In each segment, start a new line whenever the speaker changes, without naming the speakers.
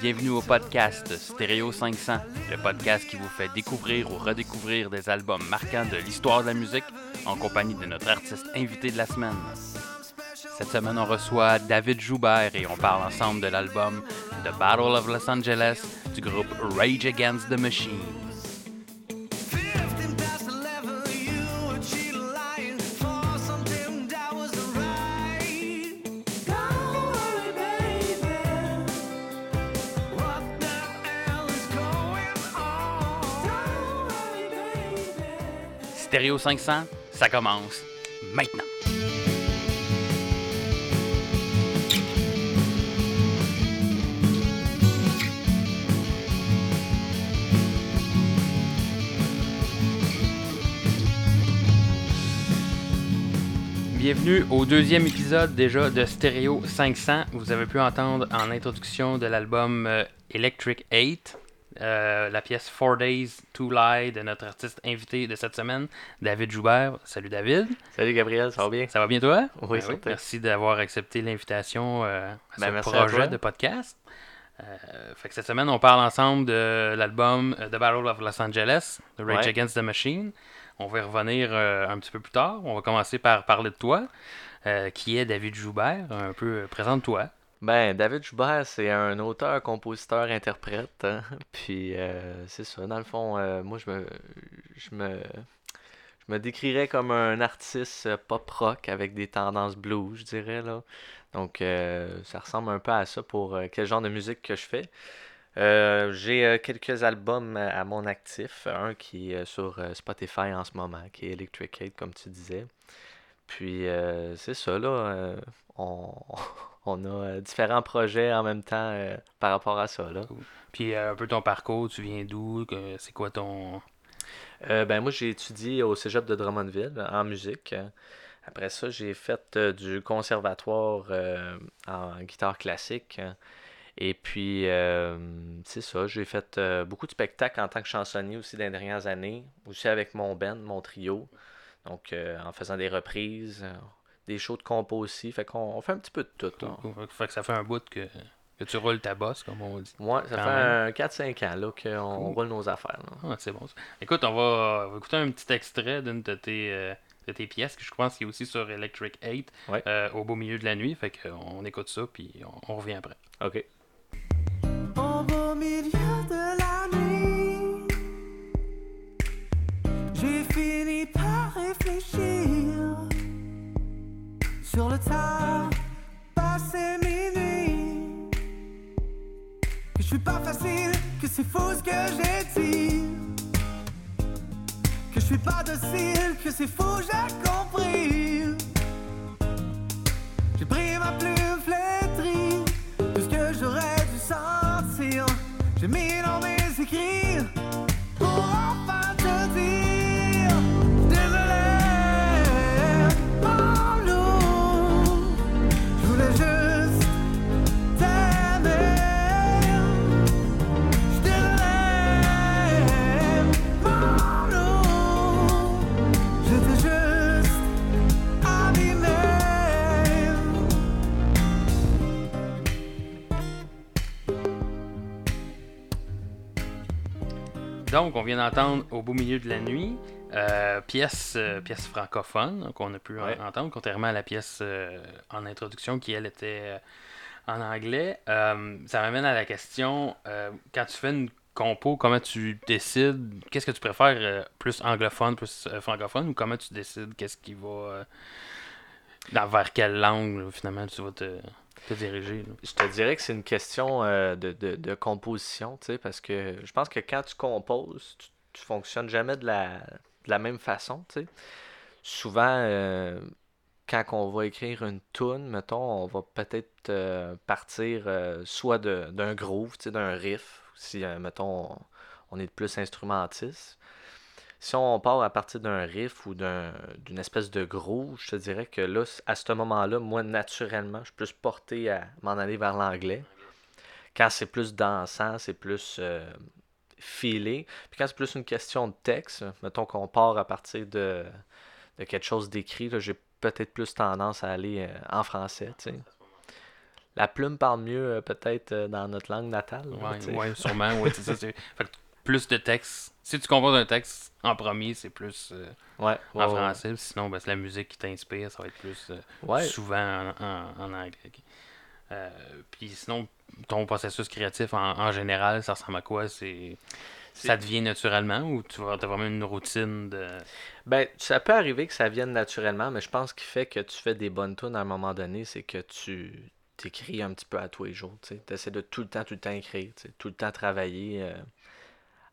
Bienvenue au podcast Stéréo 500, le podcast qui vous fait découvrir ou redécouvrir des albums marquants de l'histoire de la musique en compagnie de notre artiste invité de la semaine. Cette semaine, on reçoit David Joubert et on parle ensemble de l'album The Battle of Los Angeles du groupe Rage Against the Machine. Stéréo 500, ça commence maintenant. Bienvenue au deuxième épisode déjà de Stéréo 500. Vous avez pu entendre en introduction de l'album euh, Electric 8 euh, la pièce Four Days to Lie de notre artiste invité de cette semaine, David Joubert. Salut David.
Salut Gabriel, ça va bien?
Ça va bien toi?
Oui,
Ben Merci d'avoir accepté l'invitation euh, à
Ben,
ce
à
projet de podcast. Euh, fait que cette semaine, on parle ensemble de l'album The Battle of Los Angeles, The Rage
Ouais.
Against the Machine. On va y revenir un petit peu plus tard. On va commencer par parler de toi, qui est David Joubert. Un peu, présente-toi.
Ben, David Joubert, c'est un auteur, compositeur, interprète. hein. Puis, euh, c'est ça. Dans le fond, euh, moi, je me, je me, je me décrirais comme un artiste euh, pop rock avec des tendances blues, je dirais, là. Donc, euh, ça ressemble un peu à ça pour quel genre de musique que je fais. J'ai quelques albums à mon actif. Un qui est sur Spotify en ce moment, qui est Electric 8, comme tu disais. Puis, c'est ça, là. on, on a euh, différents projets en même temps euh, par rapport à ça, là.
Puis euh, un peu ton parcours, tu viens d'où, c'est quoi ton...
Ben, moi, j'ai étudié au cégep de Drummondville en musique. Après ça, j'ai fait du conservatoire en guitare classique. Et puis, euh, c'est ça, j'ai fait euh, beaucoup de spectacles en tant que chansonnier aussi dans les dernières années, aussi avec mon band, mon trio. Donc, euh, en faisant des reprises, des shows de compo aussi. Fait qu'on on fait un petit peu de tout.
Fait que ça fait un bout que, que tu roules ta bosse, comme on dit.
Ouais, ça
Quand
fait
même.
un 4-5 ans là, qu'on
Cool.
roule nos affaires.
Ah, c'est bon. ça. Écoute, on va, on va écouter un petit extrait d'une de tes, euh, de tes pièces, que je pense qu'il est aussi sur Electric 8,
Ouais.
euh, au beau milieu de la nuit. Fait qu'on écoute ça, puis on, on revient après.
OK.
Au beau milieu sur le tas passé minuit. Que je suis pas facile, que c'est faux ce que j'ai dit. Que je suis pas docile, que c'est faux, j'ai compris. J'ai pris ma plume flétrie de ce que j'aurais dû sentir. J'ai mis dans mes écrits
Donc, on vient d'entendre Au beau milieu de la nuit, euh, pièce, euh, pièce francophone qu'on a pu en- entendre, contrairement à la pièce euh, en introduction qui, elle, était en anglais. Ça m'amène à la question, quand tu fais une compo, comment tu décides, qu'est-ce que tu préfères, plus anglophone, plus francophone, ou comment tu décides qu'est-ce qui va... dans- vers quelle langue, là, finalement, tu vas te,
Je te dirais que c'est une question euh, de, de, de composition, tu sais, parce que je pense que quand tu composes, tu, tu fonctionnes jamais de la, de la même façon, tu sais. Souvent, euh, quand on va écrire une tune, mettons, on va peut-être euh, partir soit d'un groove, tu sais, d'un riff, si, mettons, on, on est plus instrumentiste. Si on part à partir d'un riff ou d'un- d'une espèce de groove, je te dirais que là, à ce moment-là, moi, naturellement, je suis plus porté à m'en aller vers l'anglais. Quand c'est plus dansant, c'est plus euh, filé. Puis quand c'est plus une question de texte, mettons qu'on part à partir de, de quelque chose d'écrit, là, j'ai peut-être plus tendance à aller euh, en français, tu sais. la plume parle mieux euh, peut-être euh, dans notre langue natale. là,
Ouais, sûrement. Ouais, c'est ça. c'est- Fait que plus de texte. Si tu composes un texte en premier, c'est plus euh,
Ouais, ouais,
en
ouais.
français. Sinon, ben, c'est la musique qui t'inspire. Ça va être plus euh, souvent en, en- en anglais. Euh, Puis sinon, ton processus créatif en, en général, ça ressemble à quoi? C'est Ça devient naturellement ou tu as vraiment une routine de.
Ben, ça peut arriver que ça vienne naturellement, mais je pense qu'il fait que tu fais des bonnes tunes à un moment donné, c'est que tu t'écris un petit peu à tous les jours. Tu essaies de tout le temps, tout le temps écrire, tout le temps travailler euh,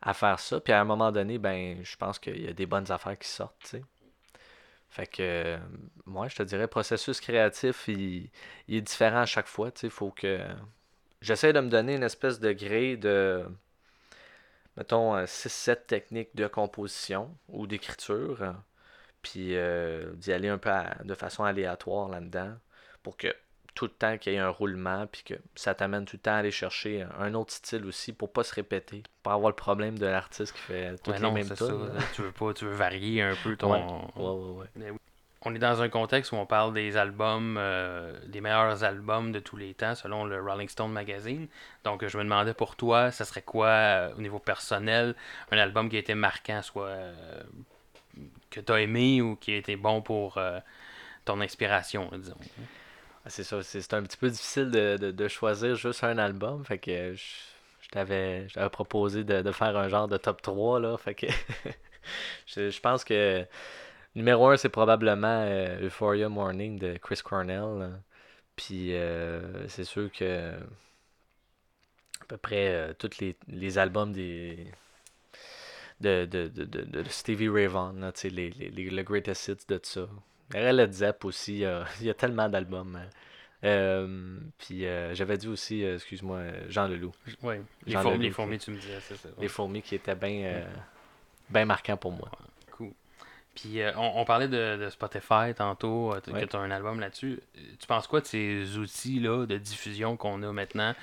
à faire ça. Puis à un moment donné, ben, je pense qu'il y a des bonnes affaires qui sortent. Fait que, euh, moi, je te dirais, processus créatif, il, est différent à chaque fois. Il faut que. J'essaie de me donner une espèce de grille de mettons, 6-7 techniques de composition ou d'écriture, euh, puis euh, d'y aller un peu de façon aléatoire là-dedans, pour que tout le temps qu'il y ait un roulement, puis que ça t'amène tout le temps à aller chercher un autre style aussi, pour pas se répéter, pour pas avoir le problème de l'artiste qui fait toutes
Ouais,
les mêmes.
Tu veux pas, tu veux varier un peu ton.
Ouais, ouais.
On est dans un contexte où on parle des albums, euh, des meilleurs albums de tous les temps selon le Rolling Stone Magazine. Donc je me demandais pour toi, ça serait quoi euh, au niveau personnel, un album qui a été marquant, soit euh, que tu as aimé ou qui a été bon pour ton inspiration, disons.
Ah, C'est ça, c'est un petit peu difficile de, de- de choisir juste un album, fait que je, je t'avais proposé de, de faire un genre de top 3, là, fait que je, je pense que numéro 1, c'est probablement euh, Euphoria Morning de Chris Cornell, puis euh, c'est sûr que à peu près euh, tous les, les albums des de, de, de, de, Stevie Ray Vaughan, les, les, les- le greatest hits de ça. Led Zepp aussi, il y a, tellement d'albums. hein. Euh, puis euh, j'avais dit aussi, euh, excuse-moi, Jean Leloup.
Oui, les, fourmis,
Leloup,
les fourmis, tu me disais, c'est ça.
Les fourmis qui étaient bien marquants pour moi.
Cool. Puis on, on parlait de, de Spotify tantôt,
Ouais.
que tu as un album là-dessus. Tu penses quoi de ces outils-là de diffusion qu'on a maintenant?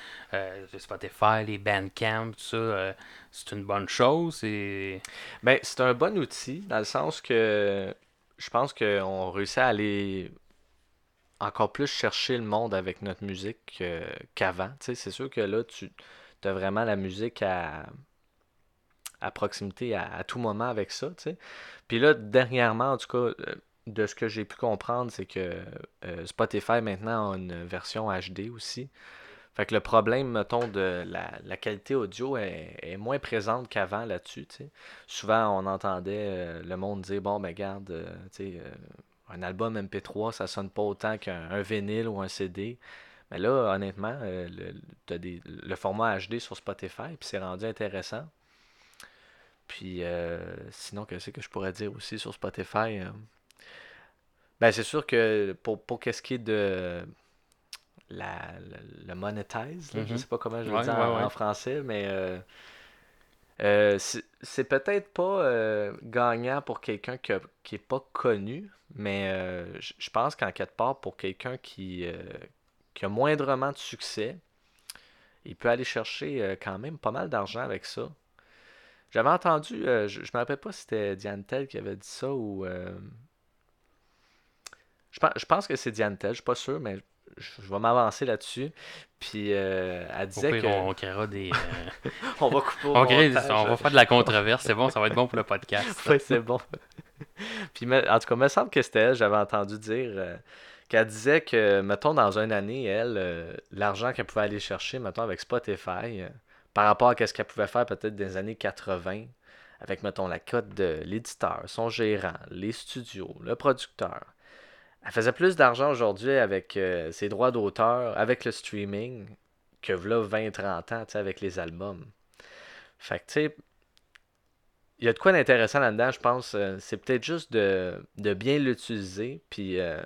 Spotify, les Bandcamp, tout ça C'est une bonne chose c'est...
Ben, c'est un bon outil dans le sens que je pense qu'on réussit à aller encore plus chercher le monde avec notre musique qu'avant. C'est sûr que là, tu as vraiment la musique à, à proximité à, à tout moment avec ça. Puis là, dernièrement, en tout cas, euh, de ce que j'ai pu comprendre, c'est que euh, Spotify maintenant a une version HD aussi. Fait que le problème, mettons, de la, la qualité audio est, moins présente qu'avant là-dessus. Souvent, on entendait euh, le monde dire, bon, ben garde, euh, euh, un album MP3, ça sonne pas autant qu'un un vinyle ou un CD. Mais là, honnêtement, euh, le, des, le format HD sur Spotify, puis c'est rendu intéressant. Puis, sinon, qu'est-ce que je pourrais dire aussi sur Spotify? Ben, c'est sûr que pour, pour qu'est-ce qui est de la, le, le monetize, là, je
Mhm.
sais pas comment je le
Ouais,
dis en, français, mais euh, euh, c'est peut-être pas euh, gagnant pour quelqu'un que- qui est pas connu, mais euh, je pense qu'en quelque part, pour quelqu'un qui, qui a moindrement de succès, il peut aller chercher quand même pas mal d'argent avec ça. J'avais entendu, je, je me rappelle pas si c'était Diane Tell qui avait dit ça ou. je, pense, je pense que c'est Diane Tell, je suis pas sûr, mais je, je vais m'avancer là-dessus. Puis euh, elle disait
pire,
que.
on, on créera des. euh,
On va couper au
on, crée- on va faire de la controverse, c'est bon, ça va être bon pour le podcast.
Oui, c'est bon. Puis, en tout cas, il me semble que c'était elle, j'avais entendu dire euh, qu'elle disait que, mettons, dans une année, elle, l'argent qu'elle pouvait aller chercher, mettons, avec Spotify, par rapport à ce qu'elle pouvait faire peut-être des années 80, avec, mettons, la cote de l'éditeur, son gérant, les studios, le producteur. Elle faisait plus d'argent aujourd'hui avec euh, ses droits d'auteur, avec le streaming, que là 20-30 ans, avec les albums. Fait que, tu sais, il y a de quoi d'intéressant là-dedans, je pense. euh, c'est peut-être juste de, bien l'utiliser, puis euh,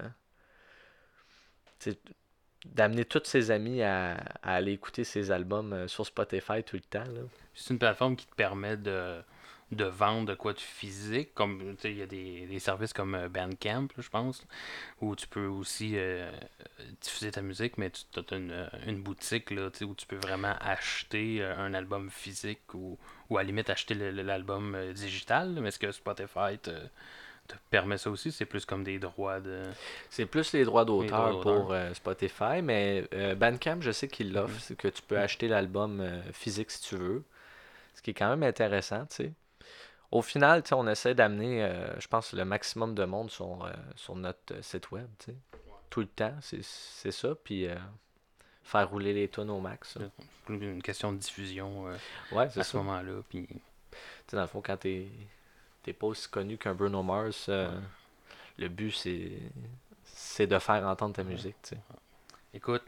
d'amener tous ses amis à, à aller écouter ses albums sur Spotify tout le temps.
C'est une plateforme qui te permet de, de vendre de quoi de physique. Comme il y a des, des services comme euh, Bandcamp, je pense, où tu peux aussi euh, diffuser ta musique, mais tu as une, une boutique là, où tu peux vraiment acheter euh, un album physique ou, ou à la limite acheter l'album euh, digital. Mais est-ce que Spotify te, te permet ça aussi? C'est plus comme des droits de.
C'est plus les droits d'auteur pour euh, Spotify, mais euh, Bandcamp, je sais qu'il l'offre,
Mhm.
c'est que tu peux acheter l'album euh, physique si tu veux. Ce qui est quand même intéressant, tu sais. Au final, on essaie d'amener, euh, je pense, le maximum de monde sur, euh, sur notre euh, site web. Tout le temps, c'est ça. Puis euh, faire rouler les tonnes au max.
C'est une question de diffusion
Ouais,
à ce
ça.
moment-là. Puis
dans le fond, quand t'es t'es pas aussi connu qu'un Bruno Mars,
Ouais.
le but, c'est de faire entendre ta musique.
Écoute,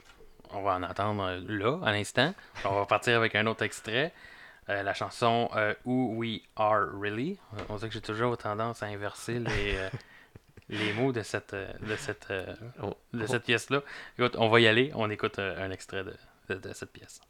on va en entendre là, à l'instant. On va partir avec un autre extrait. Euh, la chanson euh, Who We Are Really. Euh, On sait que j'ai toujours tendance à inverser les, euh, les mots de cette, de cette,
Oh,
de
oh,
cette pièce-là. Écoute, on va y aller. On écoute un extrait de, de- de cette pièce.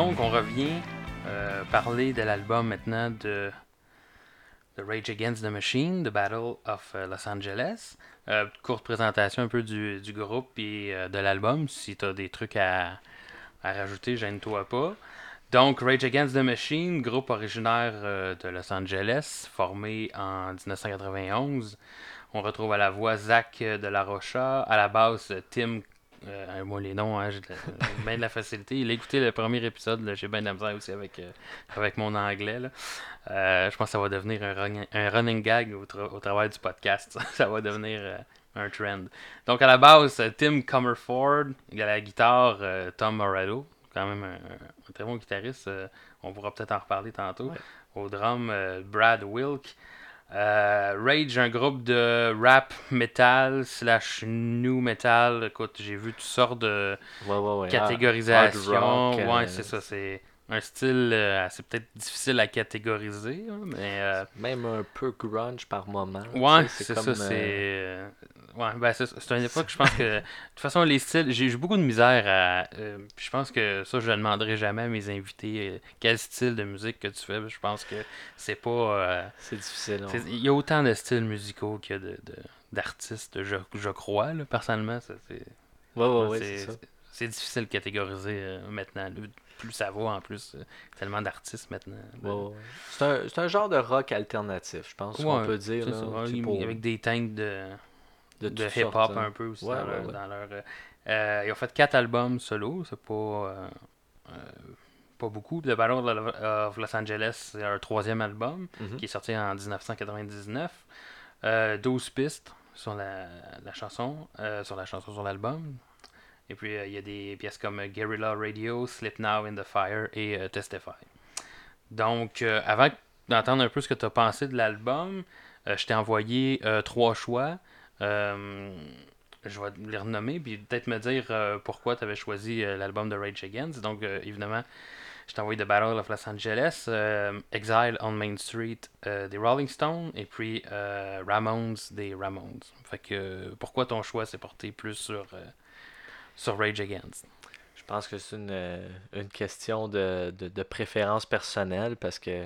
Donc, on revient euh, parler de l'album maintenant de, Rage Against the Machine, The Battle of euh, Los Angeles. Euh, courte présentation un peu du, groupe et de l'album. Si tu as des trucs à, rajouter, gêne-toi pas. Donc, Rage Against the Machine, groupe originaire de Los Angeles, formé en 1991. On retrouve à la voix Zach de la Rocha, à la basse Tim euh, moi, les noms, hein, j'ai bien de la facilité. Il a écouté le premier épisode, j'ai bien de la misère aussi avec, euh, avec mon anglais. là. Euh, je pense que ça va devenir un running, un running gag au, tra- au travail du podcast. ça va devenir un trend. Donc, à la base, Tim Comerford, il a la guitare, Tom Morello, quand même un, un très bon guitariste. on pourra peut-être en reparler tantôt.
Ouais.
Au drum, Brad Wilk. Euh, Rage, un groupe de rap metal slash new metal. Écoute, j'ai vu toutes sortes de
Ouais, ouais, ouais.
catégorisation.
Hard rock, euh,
c'est ça. C'est un style euh, assez peut-être difficile à catégoriser, hein, mais euh,
Même un peu grunge par moment.
ouais, c'est ça. C'est ouais, ben c'est une époque, je pense que de toute façon les styles, j'ai eu beaucoup de misère à. euh, je pense que ça, je ne demanderai jamais à mes invités euh, quel style de musique que tu fais. Je pense que c'est pas. euh,
C'est difficile.
Il y a autant de styles musicaux qu'il y a de, de- d'artistes, je, je crois, là, personnellement. ça, c'est,
Ouais, ouais, ouais,
c'est,
c'est ça.
c'est difficile de catégoriser maintenant. là. Plus ça va, en plus, tellement d'artistes maintenant.
Ouais. C'est un, c'est un genre de rock alternatif, je pense qu'on peut dire. là,
ça, avec des teintes de,
de
hip-hop
hein.
un peu aussi
Ouais,
dans,
ouais,
leur,
ouais.
dans leur, euh, ils ont fait quatre albums solo, c'est pas euh, euh, pas beaucoup. The Battle of Los Angeles, c'est leur troisième album
Mhm.
qui est sorti en 1999. Euh, 12 pistes sur la, la chanson, sur la chanson sur l'album. Et puis il y a des pièces comme Guerrilla Radio, Slip Now in the Fire et Testify. Donc avant d'entendre un peu ce que tu as pensé de l'album, je t'ai envoyé trois choix. Euh, je vais les renommer, puis peut-être me dire euh, pourquoi tu avais choisi euh, l'album de Rage Against. Donc, évidemment, je t'ai envoyé The Battle of Los Angeles, Exile on Main Street des Rolling Stones, et puis Ramones des Ramones. Fait que pourquoi ton choix s'est porté plus sur, sur Rage Against?
Je pense que c'est une, une question de, de, de préférence personnelle parce que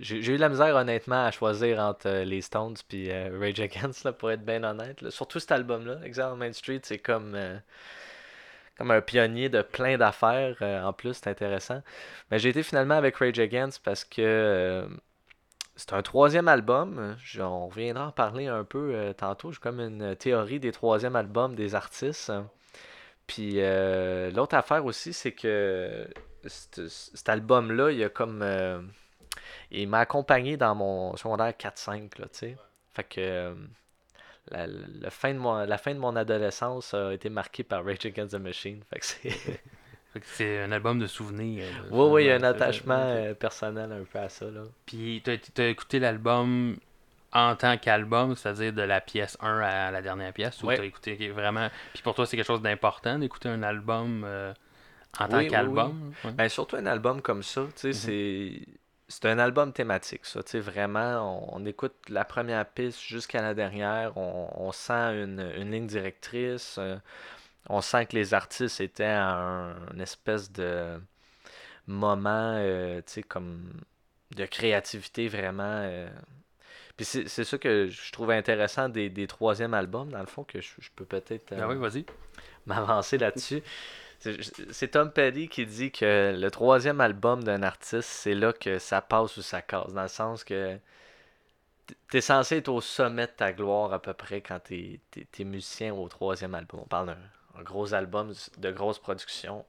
j'ai eu la misère honnêtement à choisir entre euh, les Stones puis euh, Rage Against là, pour être bien honnête. là. Surtout cet album-là, Exile Main Street, c'est comme euh, comme un pionnier de plein d'affaires. euh, en plus, c'est intéressant. Mais j'ai été finalement avec Rage Against parce que c'est un troisième album. On reviendra en parler un peu tantôt. J'ai comme une théorie des troisièmes albums des artistes. Puis l'autre affaire aussi, c'est que cet, album-là, il a comme. Il m'a accompagné dans mon secondaire 4-5, là, tu sais. Fait que. euh, la, la fin de mon, la fin de mon adolescence a été marquée par Rage Against the Machine. Fait que c'est.
C'est un album de souvenirs. euh,
Oui, oui, il y a un attachement euh, personnel un peu à ça, là.
Puis t'as, t'as écouté l'album en tant qu'album, c'est-à-dire de la pièce 1 à la dernière pièce, ou
Ouais.
écouté vraiment... Puis pour toi, c'est quelque chose d'important d'écouter un album euh, en tant
Oui, oui,
qu'album? Ouais.
Ben, surtout un album comme ça, tu sais, c'est... C'est un album thématique, ça. Tu sais, vraiment, on, on écoute la première piste jusqu'à la dernière, on, on sent une, une ligne directrice, euh, on sent que les artistes étaient à un, une espèce de moment, euh, tu sais, comme de créativité vraiment. euh. Puis c'est ça que je trouve intéressant des, des troisièmes albums, dans le fond, que je, je peux peut-être
Ben oui, vas-y.
m'avancer là-dessus. C'est Tom Petty qui dit que le troisième album d'un artiste, c'est là que ça passe ou ça casse. Dans le sens que t'es censé être au sommet de ta gloire à peu près quand t'es t'es musicien au troisième album. On parle d'un un gros album de grosse production.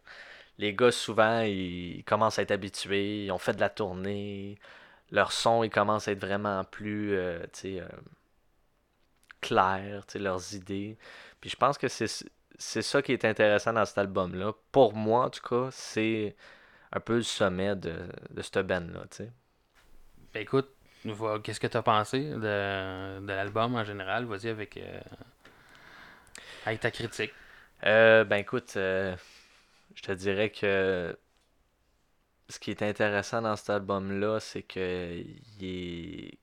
Les gars, souvent, ils commencent à être habitués, ils ont fait de la tournée, leur son, ils commencent à être vraiment plus, euh, euh, clair, tu sais, leurs idées. Puis je pense que c'est c'est ça qui est intéressant dans cet album-là. Pour moi, en tout cas, c'est un peu le sommet de, de cette band-là, tu sais.
Ben écoute, qu'est-ce que t'as pensé de, de l'album en général? Vas-y avec, euh, avec ta critique.
Euh, ben écoute, euh, je te dirais que ce qui est intéressant dans cet album-là, c'est que il est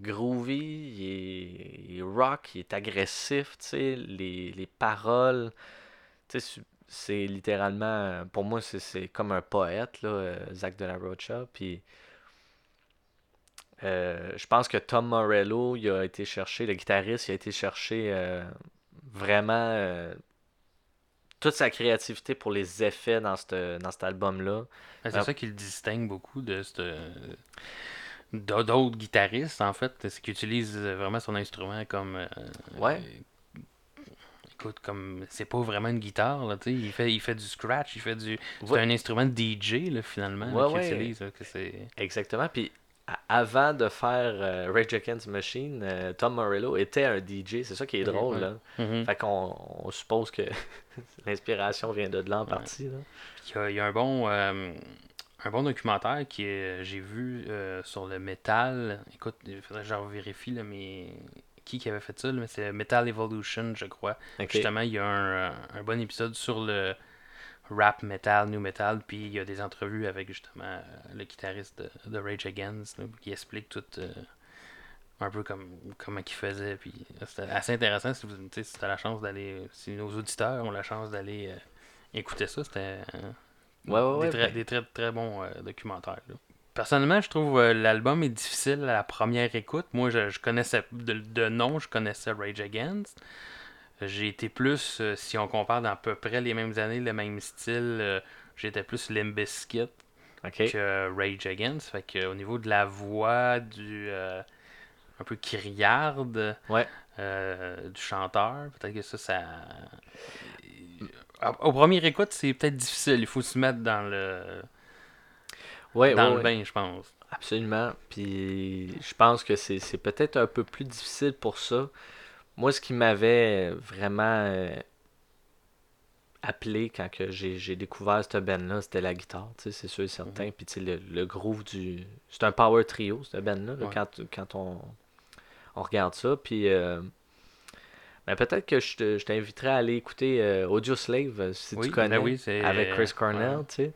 groovy, il est, il est rock, il est agressif, tu sais, les, les paroles, tu sais, c'est- littéralement, pour moi, c'est- comme un poète, là, euh, Zach de la Rocha, puis euh, je pense que Tom Morello, il a été cherché, le guitariste, il a été chercher euh, vraiment euh, toute sa créativité pour les effets dans, cette- dans cet album-là.
Ben, c'est ça qui le distingue beaucoup de cette- d'autres guitaristes, en fait. C'est qu'il utilise vraiment son instrument comme. euh,
Ouais.
euh, écoute, comme. C'est pas vraiment une guitare, là, tu sais. Il fait, il fait du scratch, il fait du. C'est
Ouais.
un instrument de DJ, là, finalement, là,
Ouais,
qu'il
ouais.
utilise. là, que c'est...
Exactement. Puis avant de faire euh, Rage Against Machine, euh, Tom Morello était un DJ. C'est ça qui est drôle. Là.
Mhm.
Fait qu'on on suppose que l'inspiration vient de là en partie. Là.
Il y a, il y a un bon. euh, un bon documentaire qui est, j'ai vu euh, sur le métal. Écoute, il faudrait que je vérifie, là, mais qui qui avait fait ça, là, mais c'est Metal Evolution, je crois. Justement, il y a un, euh, un bon épisode sur le rap metal, new metal, puis il y a des entrevues avec justement euh, le guitariste de, de Rage Against, là, qui explique tout euh, un peu comme comment il faisait. Puis c'était assez intéressant si vous si la chance d'aller, si nos auditeurs ont la chance d'aller euh, écouter ça, c'était
Ouais, ouais, ouais,
des, très,
ben-
des très, très bons euh, documentaires. là. Personnellement, je trouve euh, l'album est difficile à la première écoute. Moi, je, je connaissais de, de nom, je connaissais Rage Against. J'ai été plus, euh, si on compare dans à peu près les mêmes années, le même style, euh, j'étais plus
Ok.
que Rage Against. Fait que au niveau de la voix, du un peu criarde
Ouais.
euh, du chanteur, peut-être que ça, ça. Au premier écoute, c'est peut-être difficile. Il faut se mettre dans le
Ouais,
dans
ouais,
le bain, je pense.
Absolument. Puis je pense que c'est c'est peut-être un peu plus difficile pour ça. Moi, ce qui m'avait vraiment euh, appelé quand que j'ai j'ai découvert cette band-là, c'était la guitare, tu sais, c'est sûr et certain. Puis tu sais, le, le groove du... C'est un power trio, cette band-là,
Ouais.
quand, quand on, on regarde ça. Puis euh, ben, peut-être que je te- je t'inviterais à aller écouter euh, Audio Slave, euh, si
Oui,
tu connais,
ben oui, c'est-
avec Chris Cornell,
ouais.
tu sais.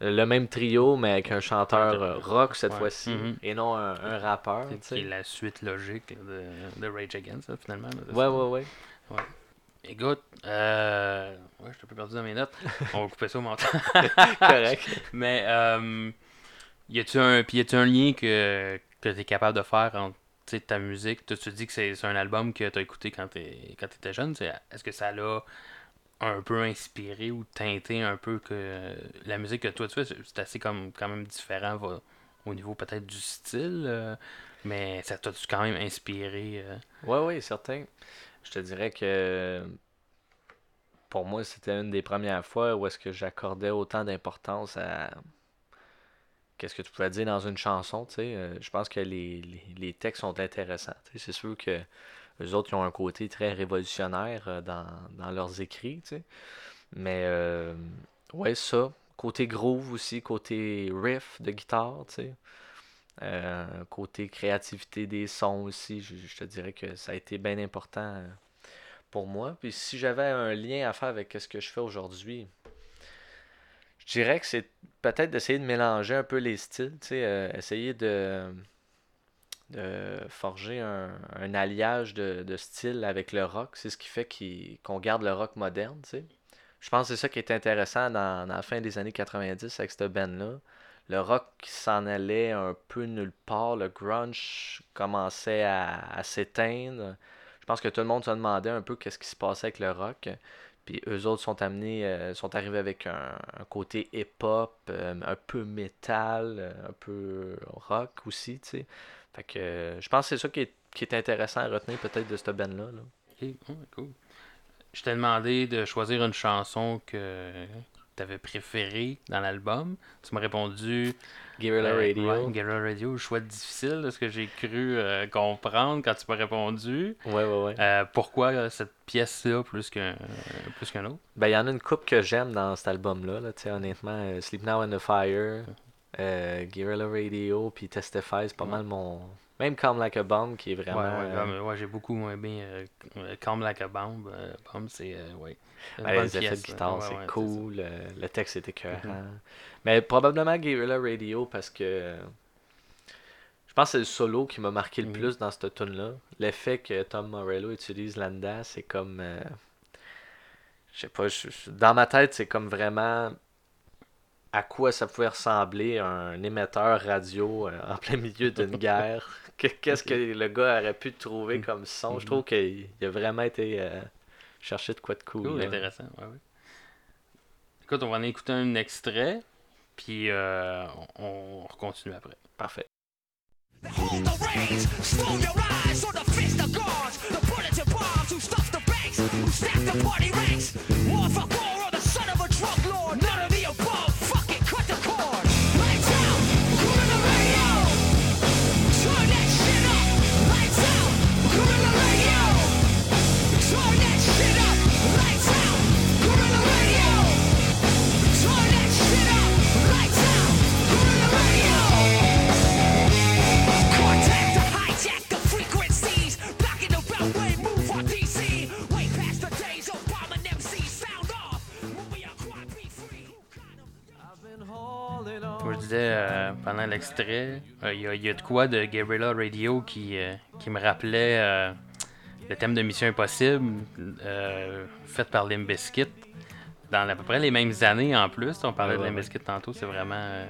Euh, Le même trio, mais avec un chanteur euh, rock cette
Ouais.
fois-ci,
Mhm.
et non un, un rappeur, tu
Qui est
sais.
la suite logique de, de Rage Against, là, finalement. là, c'est
Ouais,
ça.
ouais, ouais.
Écoute, euh... ouais, je suis un peu perdu dans mes notes. On va couper ça au montant.
Correct.
Mais, euh... y a-tu un, puis y a-tu un lien que, que tu es capable de faire entre ta musique? Tu tu dis que c'est un album que tu as écouté quand tu étais jeune. Est-ce que ça l'a un peu inspiré ou teinté un peu que la musique que toi tu fais, c'est assez comme quand même différent au niveau peut-être du style, euh, mais ça t'a quand même inspiré. euh,
Ouais, oui, certain. Je te dirais que pour moi, c'était une des premières fois où est-ce que j'accordais autant d'importance à qu'est-ce que tu pouvais dire dans une chanson, tu sais. Euh, je pense que les, les, textes sont intéressants. C'est sûr que les autres ont un côté très révolutionnaire euh, dans, dans leurs écrits, tu sais. Mais euh, ouais, ça. Côté groove aussi, côté riff de guitare, tu sais. Euh, côté créativité des sons aussi, je, je te dirais que ça a été bien important pour moi. Puis si j'avais un lien à faire avec ce que je fais aujourd'hui, je dirais que c'est peut-être d'essayer de mélanger un peu les styles, tu sais, euh, essayer de, forger un, alliage de, style avec le rock. C'est ce qui fait qu'on garde le rock moderne, tu sais. Je pense que c'est ça qui est intéressant dans, la fin des années 90 avec cette band-là. Le rock s'en allait un peu nulle part, le grunge commençait à, à s'éteindre. Je pense que tout le monde se demandait un peu qu'est-ce qui se passait avec le rock. Puis eux autres sont amenés, euh, sont arrivés avec un, côté hip-hop, euh, un peu métal, euh, un peu rock aussi, tu sais. Fait que je pense que c'est ça qui est, qui est intéressant à retenir peut-être de cette band-là. là.
Cool. Je t'ai demandé de choisir une chanson que tu avais préférée dans l'album. Tu m'as répondu
Guerrilla
euh,
Radio.
ouais, Guerrilla Radio, choix difficile de ce que j'ai cru euh, comprendre quand tu m'as répondu.
Ouais, ouais, ouais.
Euh, pourquoi cette pièce-là plus qu'un plus qu'un autre?
Ben, il y en a une coupe que j'aime dans cet album-là, là, tu sais, honnêtement. Sleep Now and the Fire, Guerrilla Radio, puis Testify, c'est pas mal mon... Même Calm Like a Bomb, qui est
Ouais,
vraiment...
ouais,
euh,
comme- ouais, j'ai beaucoup aimé euh, euh, Calm Like a Bomb. euh, Bomb, c'est euh, ouais,
ouais, les effets de guitare,
ouais,
c'est
ouais,
cool, euh, le texte est écœurant.
Mhm.
Mais probablement Guerrilla Radio, parce que... euh, Je pense que c'est le solo qui m'a marqué le
Mhm.
plus dans cette tune-là. L'effet que Tom Morello utilise là-dedans, c'est comme... euh, Je sais pas, dans ma tête, c'est comme vraiment à quoi ça pouvait ressembler un émetteur radio euh, en plein milieu d'une guerre. Que- Qu'est-ce que le gars aurait pu trouver comme son? Je trouve qu'il il a vraiment été euh, chercher de quoi de cool.
Cool, intéressant. Ouais, ouais. Écoute, on va en écouter un extrait, puis euh, on, on continue après.
Parfait.
Pendant l'extrait, euh, il y, a- il y a de quoi de Guerrilla Radio qui, euh, qui me rappelait euh, le thème de Mission Impossible, fait par Limp Bizkit, dans à peu près les mêmes années en plus. On parlait
Ouais,
de
ouais.
Bizkit tantôt, c'est vraiment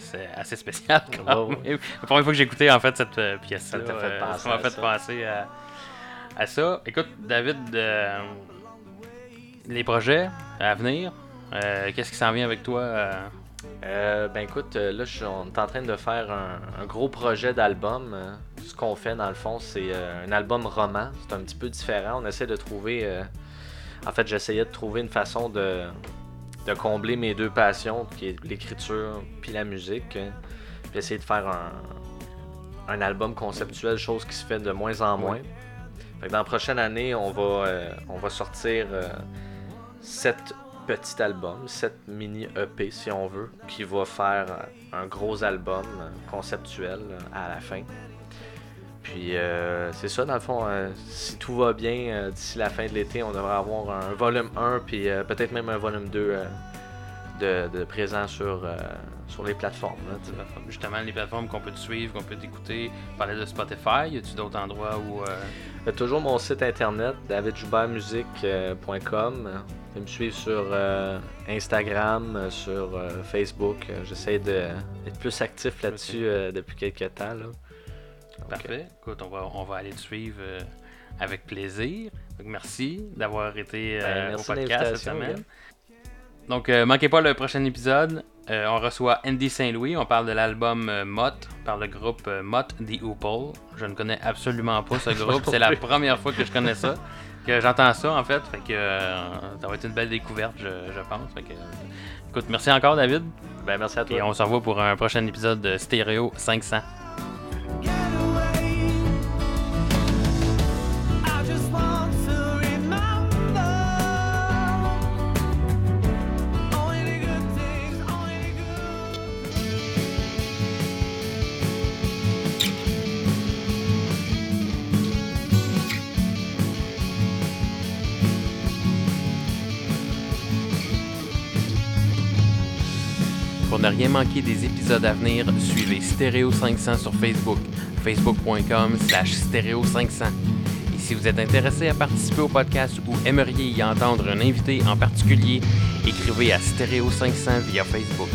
c'est assez spécial quand. La première fois que j'ai écouté en fait cette euh, pièce-là,
Ça t'a fait penser
m'a
à
fait
ça.
penser à, à ça. Écoute, David, euh, les projets à venir, euh, qu'est-ce qui s'en vient avec toi euh,
ben écoute, euh, là, on est en train de faire un, gros projet d'album. Euh. Ce qu'on fait, dans le fond, c'est un album roman. C'est un petit peu différent. On essaie de trouver. En fait, j'essayais de trouver une façon de, de combler mes deux passions, qui est l'écriture puis la musique. Puis essayer de faire un, un album conceptuel, chose qui se fait de moins en moins. Fait dans la prochaine année, on va, on va sortir 7 petit album, cette mini EP si on veut, qui va faire un gros album conceptuel à la fin. Puis euh, c'est ça, dans le fond, euh, si tout va bien, euh, d'ici la fin de l'été, on devrait avoir un volume 1, puis peut-être même un volume 2 de, présent sur, sur les plateformes.
Justement, les plateformes qu'on peut te suivre, qu'on peut t'écouter, parler de Spotify, y a-tu d'autres endroits où...
toujours mon site internet, davidjoubertmusique.com. Pouvez me suivre sur euh, Instagram, euh, sur euh, Facebook. J'essaie de- d'être plus actif là-dessus depuis quelques temps. Là. Donc,
Parfait. Écoute, on va, on va aller te suivre avec plaisir. Donc, merci d'avoir été
Ben,
au
merci de
podcast cette semaine. Donc, euh, manquez pas le prochain épisode. Euh, on reçoit Andy Saint-Louis. On parle de l'album euh, Mott par le groupe Mott The Hoople. Je ne connais absolument pas ce groupe. C'est la première fois que je connais ça. Que j'entends ça en fait. Fait que euh, ça va être une belle découverte, je, je pense. Fait que, euh, écoute, merci encore David.
Ben, merci à toi.
Et on se revoit pour un prochain épisode de Stéréo 500. Rien manquer des épisodes à venir, suivez Stéréo 500 sur Facebook, facebook.com slash stéréo 500. Et si vous êtes intéressé à participer au podcast ou aimeriez y entendre un invité en particulier, écrivez à Stéréo 500 via Facebook.